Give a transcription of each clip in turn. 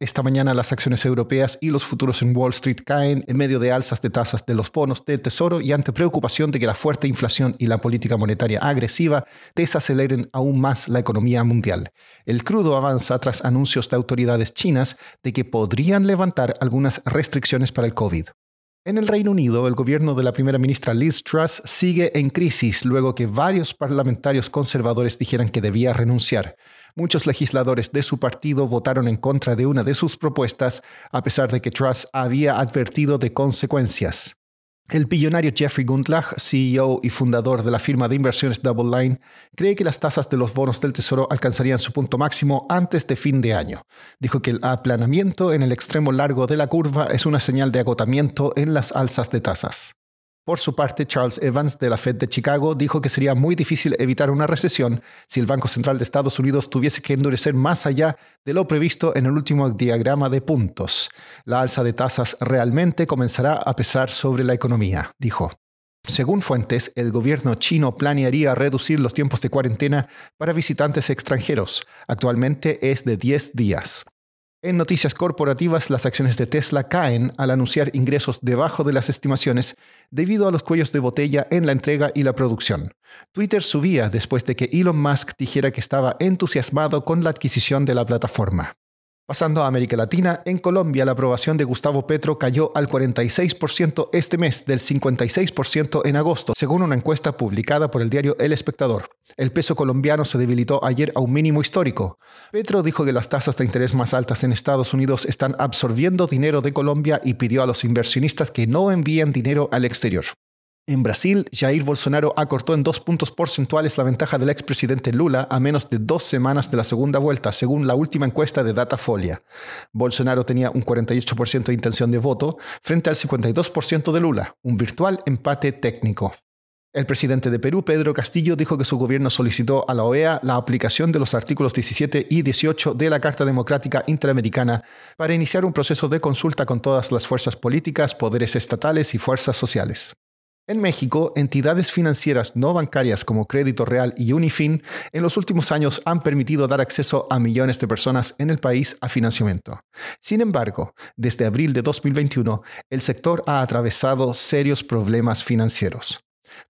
Esta mañana las acciones europeas y los futuros en Wall Street caen en medio de alzas de tasas de los bonos del Tesoro y ante preocupación de que la fuerte inflación y la política monetaria agresiva desaceleren aún más la economía mundial. El crudo avanza tras anuncios de autoridades chinas de que podrían levantar algunas restricciones para el COVID. En el Reino Unido, el gobierno de la primera ministra Liz Truss sigue en crisis luego que varios parlamentarios conservadores dijeran que debía renunciar. Muchos legisladores de su partido votaron en contra de una de sus propuestas, a pesar de que Truss había advertido de consecuencias. El billonario Jeffrey Gundlach, CEO y fundador de la firma de inversiones Double Line, cree que las tasas de los bonos del Tesoro alcanzarían su punto máximo antes de fin de año. Dijo que el aplanamiento en el extremo largo de la curva es una señal de agotamiento en las alzas de tasas. Por su parte, Charles Evans de la Fed de Chicago dijo que sería muy difícil evitar una recesión si el Banco Central de Estados Unidos tuviese que endurecer más allá de lo previsto en el último diagrama de puntos. La alza de tasas realmente comenzará a pesar sobre la economía, dijo. Según fuentes, el gobierno chino planearía reducir los tiempos de cuarentena para visitantes extranjeros. Actualmente es de 10 días. En noticias corporativas, las acciones de Tesla caen al anunciar ingresos debajo de las estimaciones debido a los cuellos de botella en la entrega y la producción. Twitter subía después de que Elon Musk dijera que estaba entusiasmado con la adquisición de la plataforma. Pasando a América Latina, en Colombia la aprobación de Gustavo Petro cayó al 46% este mes, del 56% en agosto, según una encuesta publicada por el diario El Espectador. El peso colombiano se debilitó ayer a un mínimo histórico. Petro dijo que las tasas de interés más altas en Estados Unidos están absorbiendo dinero de Colombia y pidió a los inversionistas que no envíen dinero al exterior. En Brasil, Jair Bolsonaro acortó en dos puntos porcentuales la ventaja del expresidente Lula a menos de dos semanas de la segunda vuelta, según la última encuesta de Datafolia. Bolsonaro tenía un 48% de intención de voto frente al 52% de Lula, un virtual empate técnico. El presidente de Perú, Pedro Castillo, dijo que su gobierno solicitó a la OEA la aplicación de los artículos 17 y 18 de la Carta Democrática Interamericana para iniciar un proceso de consulta con todas las fuerzas políticas, poderes estatales y fuerzas sociales. En México, entidades financieras no bancarias como Crédito Real y Unifin en los últimos años han permitido dar acceso a millones de personas en el país a financiamiento. Sin embargo, desde abril de 2021, el sector ha atravesado serios problemas financieros.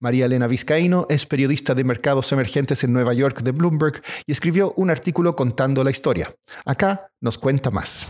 María Elena Vizcaíno es periodista de mercados emergentes en Nueva York de Bloomberg y escribió un artículo contando la historia. Acá nos cuenta más.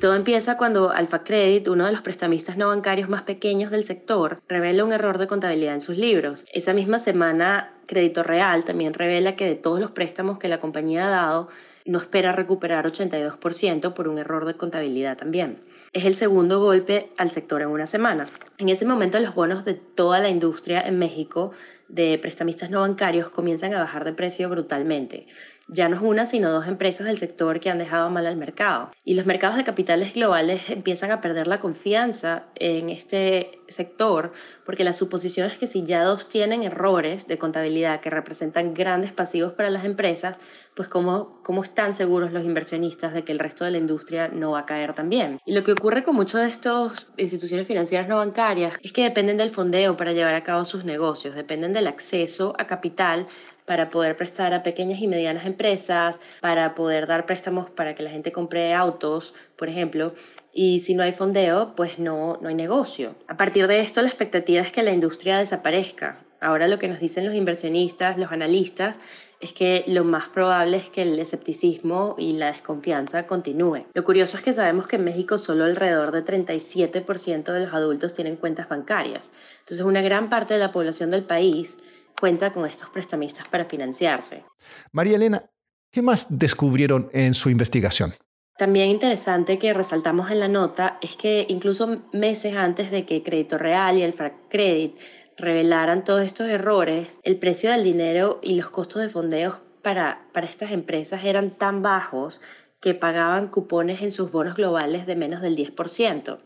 Todo empieza cuando Alfa Credit, uno de los prestamistas no bancarios más pequeños del sector, revela un error de contabilidad en sus libros. Esa misma semana, Crédito Real también revela que de todos los préstamos que la compañía ha dado, no espera recuperar 82% por un error de contabilidad también. Es el segundo golpe al sector en una semana. En ese momento los bonos de toda la industria en México de prestamistas no bancarios comienzan a bajar de precio brutalmente. Ya no es una, sino dos empresas del sector que han dejado mal al mercado. Y los mercados de capitales globales empiezan a perder la confianza en este sector porque la suposición es que si ya dos tienen errores de contabilidad que representan grandes pasivos para las empresas, pues cómo, cómo están seguros los inversionistas de que el resto de la industria no va a caer también. Y lo que ocurre con muchos de estos instituciones financieras no bancarias es que dependen del fondeo para llevar a cabo sus negocios, dependen del acceso a capital para poder prestar a pequeñas y medianas empresas, para poder dar préstamos para que la gente compre autos, por ejemplo. Y si no hay fondeo, pues no, no hay negocio. A partir de esto, la expectativa es que la industria desaparezca. Ahora lo que nos dicen los inversionistas, los analistas, es que lo más probable es que el escepticismo y la desconfianza continúe. Lo curioso es que sabemos que en México solo alrededor de 37% de los adultos tienen cuentas bancarias. Entonces una gran parte de la población del país cuenta con estos prestamistas para financiarse. María Elena, ¿qué más descubrieron en su investigación? También interesante que resaltamos en la nota es que incluso meses antes de que Crédito Real y el Credit revelaran todos estos errores, el precio del dinero y los costos de fondeos para, para estas empresas eran tan bajos que pagaban cupones en sus bonos globales de menos del 10%.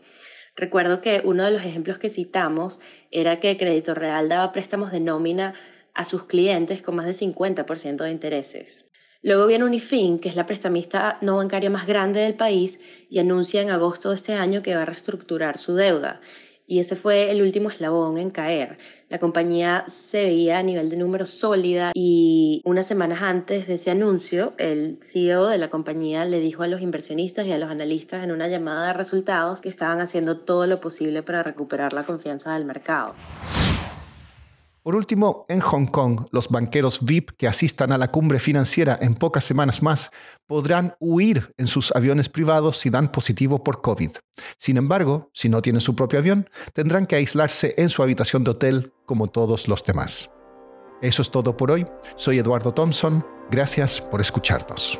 Recuerdo que uno de los ejemplos que citamos era que Crédito Real daba préstamos de nómina a sus clientes con más de 50% de intereses. Luego viene Unifin, que es la prestamista no bancaria más grande del país, y anuncia en agosto de este año que va a reestructurar su deuda. Y ese fue el último eslabón en caer. La compañía se veía a nivel de números sólida y unas semanas antes de ese anuncio, el CEO de la compañía le dijo a los inversionistas y a los analistas en una llamada de resultados que estaban haciendo todo lo posible para recuperar la confianza del mercado. Por último, en Hong Kong, los banqueros VIP que asistan a la cumbre financiera en pocas semanas más podrán huir en sus aviones privados si dan positivo por COVID. Sin embargo, si no tienen su propio avión, tendrán que aislarse en su habitación de hotel como todos los demás. Eso es todo por hoy. Soy Eduardo Thompson. Gracias por escucharnos.